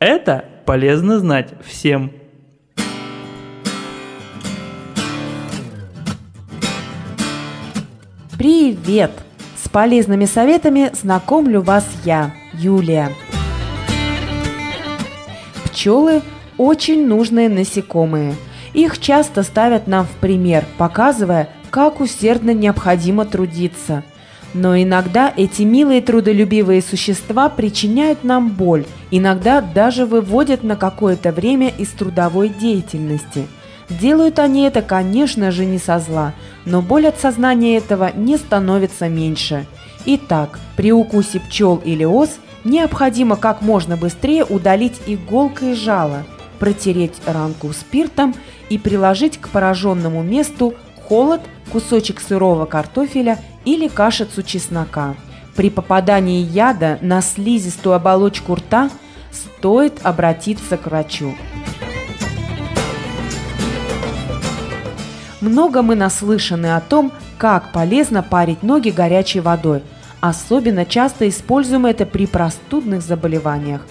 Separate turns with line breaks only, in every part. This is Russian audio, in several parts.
Это полезно знать всем.
Привет! С полезными советами знакомлю вас я, Юлия. Пчелы – очень нужные насекомые. Их часто ставят нам в пример, показывая, как усердно необходимо трудиться. Но иногда эти милые трудолюбивые существа причиняют нам боль, иногда даже выводят на какое-то время из трудовой деятельности. Делают они это, конечно же, не со зла, но боль от сознания этого не становится меньше. Итак, при укусе пчел или ос необходимо как можно быстрее удалить иголкой жало, протереть ранку спиртом и приложить к пораженному месту холод, кусочек сырого картофеля или кашицу чеснока. При попадании яда на слизистую оболочку рта стоит обратиться к врачу. Много мы наслышаны о том, как полезно парить ноги горячей водой. Особенно часто используем это при простудных заболеваниях.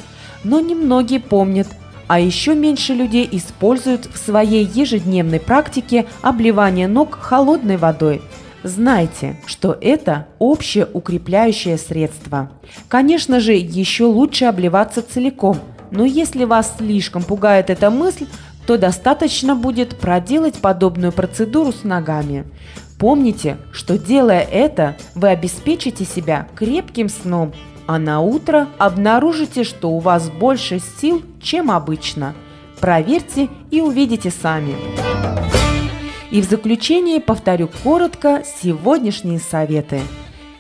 Но немногие помнят, а еще меньше людей используют в своей ежедневной практике обливание ног холодной водой. Знайте, что это общее укрепляющее средство. Конечно же, еще лучше обливаться целиком, но если вас слишком пугает эта мысль, то достаточно будет проделать подобную процедуру с ногами. Помните, что делая это, вы обеспечите себя крепким сном, а на утро обнаружите, что у вас больше сил, чем обычно. Проверьте и увидите сами. И в заключение повторю коротко сегодняшние советы.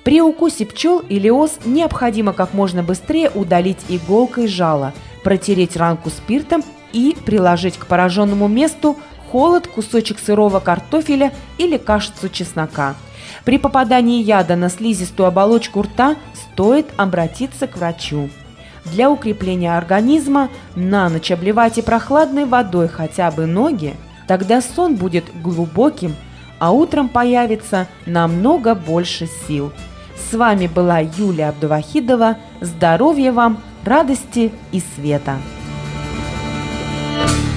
При укусе пчел или ос необходимо как можно быстрее удалить иголкой жало, протереть ранку спиртом и приложить к пораженному месту холод, кусочек сырого картофеля или кашицу чеснока. При попадании яда на слизистую оболочку рта стоит обратиться к врачу. Для укрепления организма на ночь обливайте прохладной водой хотя бы ноги, Тогда сон будет глубоким, а утром появится намного больше сил. С вами была Юлия Абдувахидова. Здоровья вам, радости и света! thank you